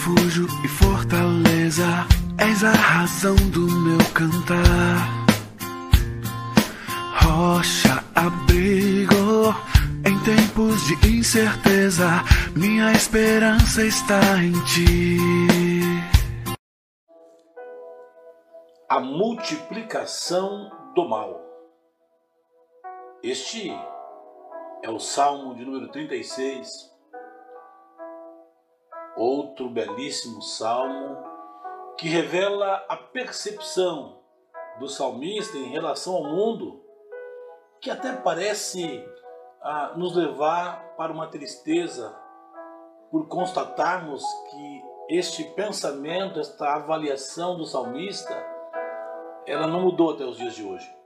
refúgio e fortaleza, és a razão do meu cantar. Rocha, abrigo em tempos de incerteza, minha esperança está em ti. A multiplicação do mal. Este é o Salmo de número 36 outro belíssimo salmo que revela a percepção do salmista em relação ao mundo, que até parece ah, nos levar para uma tristeza por constatarmos que este pensamento, esta avaliação do salmista, ela não mudou até os dias de hoje.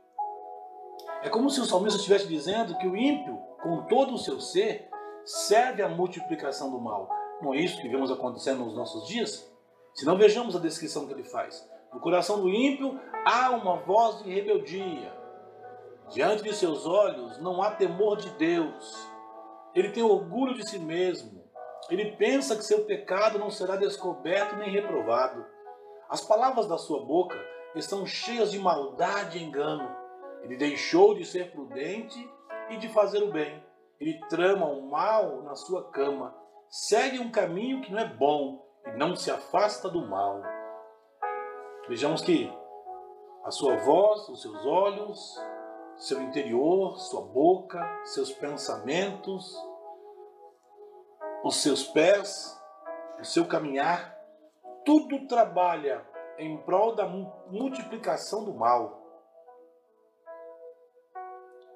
É como se o salmista estivesse dizendo que o ímpio, com todo o seu ser, serve à multiplicação do mal. Não é isso que vemos acontecendo nos nossos dias? Se não vejamos a descrição que ele faz. No coração do ímpio há uma voz de rebeldia. Diante de seus olhos não há temor de Deus. Ele tem orgulho de si mesmo. Ele pensa que seu pecado não será descoberto nem reprovado. As palavras da sua boca estão cheias de maldade e engano. Ele deixou de ser prudente e de fazer o bem. Ele trama o mal na sua cama segue um caminho que não é bom e não se afasta do mal. Vejamos que a sua voz, os seus olhos, seu interior, sua boca, seus pensamentos, os seus pés, o seu caminhar, tudo trabalha em prol da multiplicação do mal.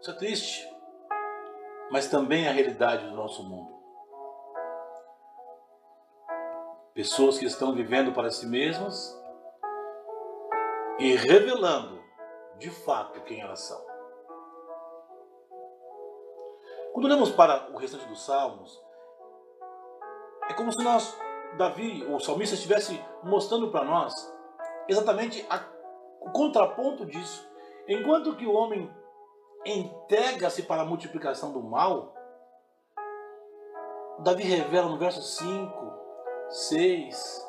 Isso é triste, mas também é a realidade do nosso mundo. Pessoas que estão vivendo para si mesmas e revelando de fato quem elas são. Quando olhamos para o restante dos salmos, é como se nós, Davi, o salmista, estivesse mostrando para nós exatamente a, o contraponto disso. Enquanto que o homem entrega-se para a multiplicação do mal, Davi revela no verso 5 6.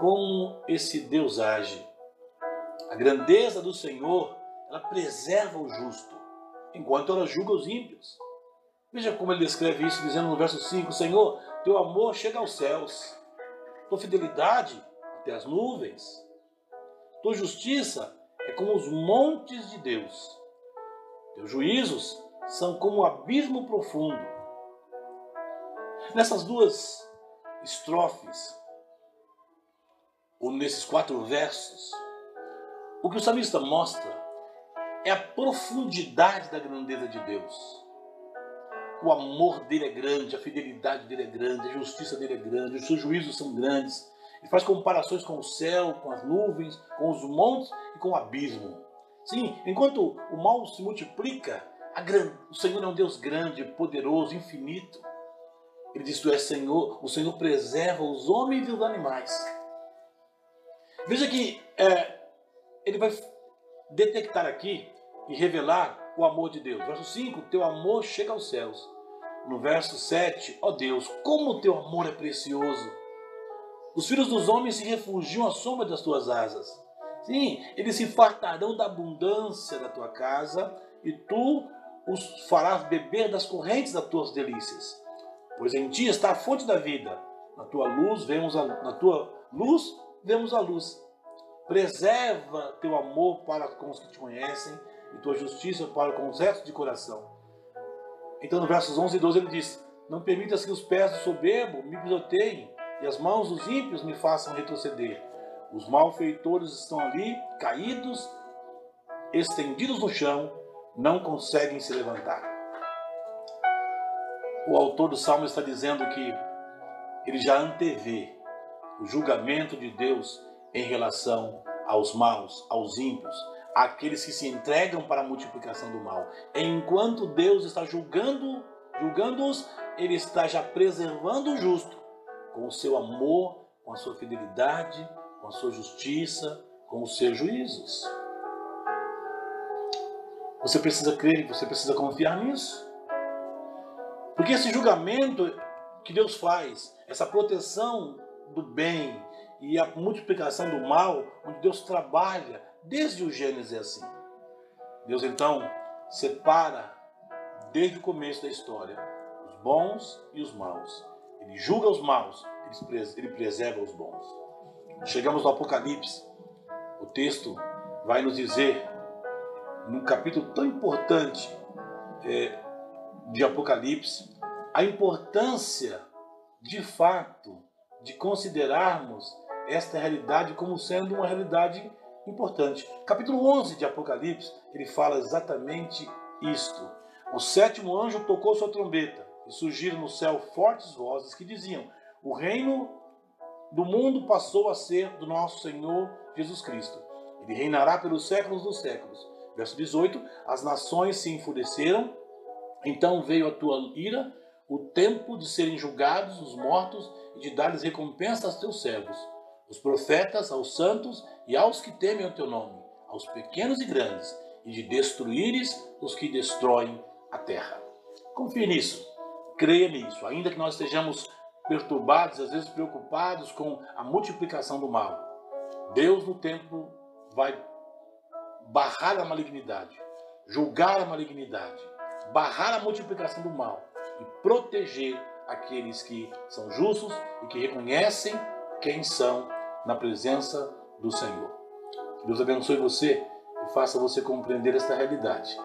Como esse Deus age. A grandeza do Senhor, ela preserva o justo, enquanto ela julga os ímpios. Veja como ele descreve isso, dizendo no verso 5: Senhor, teu amor chega aos céus, tua fidelidade até as nuvens, tua justiça é como os montes de Deus, teus juízos são como o abismo profundo. Nessas duas estrofes, ou nesses quatro versos, o que o salmista mostra é a profundidade da grandeza de Deus. O amor dele é grande, a fidelidade dele é grande, a justiça dele é grande, os seus juízos são grandes. Ele faz comparações com o céu, com as nuvens, com os montes e com o abismo. Sim, enquanto o mal se multiplica, o Senhor é um Deus grande, poderoso, infinito. Ele diz: Tu és Senhor, o Senhor preserva os homens e os animais. Veja que é, ele vai detectar aqui e revelar o amor de Deus. Verso 5: Teu amor chega aos céus. No verso 7, ó oh Deus, como o teu amor é precioso. Os filhos dos homens se refugiam à sombra das tuas asas. Sim, eles se fartarão da abundância da tua casa e tu os farás beber das correntes das tuas delícias pois em ti está a fonte da vida. Na tua luz vemos a, na tua luz vemos a luz. Preserva teu amor para com os que te conhecem e tua justiça para com os restos de coração. Então no versos 11 e 12 ele diz: Não permitas que os pés do soberbo me pisoteiem e as mãos dos ímpios me façam retroceder. Os malfeitores estão ali, caídos, estendidos no chão, não conseguem se levantar o autor do Salmo está dizendo que ele já antevê o julgamento de Deus em relação aos maus, aos ímpios, aqueles que se entregam para a multiplicação do mal. Enquanto Deus está julgando, julgando-os, ele está já preservando o justo com o seu amor, com a sua fidelidade, com a sua justiça, com os seus juízos. Você precisa crer, você precisa confiar nisso. Porque esse julgamento que Deus faz, essa proteção do bem e a multiplicação do mal, onde Deus trabalha desde o Gênesis é assim. Deus então separa desde o começo da história os bons e os maus. Ele julga os maus, ele preserva os bons. Chegamos no Apocalipse. O texto vai nos dizer, num capítulo tão importante é, de Apocalipse, a importância, de fato, de considerarmos esta realidade como sendo uma realidade importante. Capítulo 11 de Apocalipse, ele fala exatamente isto. O sétimo anjo tocou sua trombeta e surgiram no céu fortes vozes que diziam: O reino do mundo passou a ser do nosso Senhor Jesus Cristo. Ele reinará pelos séculos dos séculos. Verso 18: As nações se enfureceram, então veio a tua ira, o tempo de serem julgados os mortos e de dar-lhes recompensa aos teus servos, os profetas, aos santos e aos que temem o teu nome, aos pequenos e grandes, e de destruíres os que destroem a terra. Confie nisso, creia nisso, ainda que nós estejamos perturbados, às vezes preocupados com a multiplicação do mal. Deus no tempo vai barrar a malignidade, julgar a malignidade, barrar a multiplicação do mal e proteger aqueles que são justos e que reconhecem quem são na presença do Senhor. Que Deus abençoe você e faça você compreender esta realidade.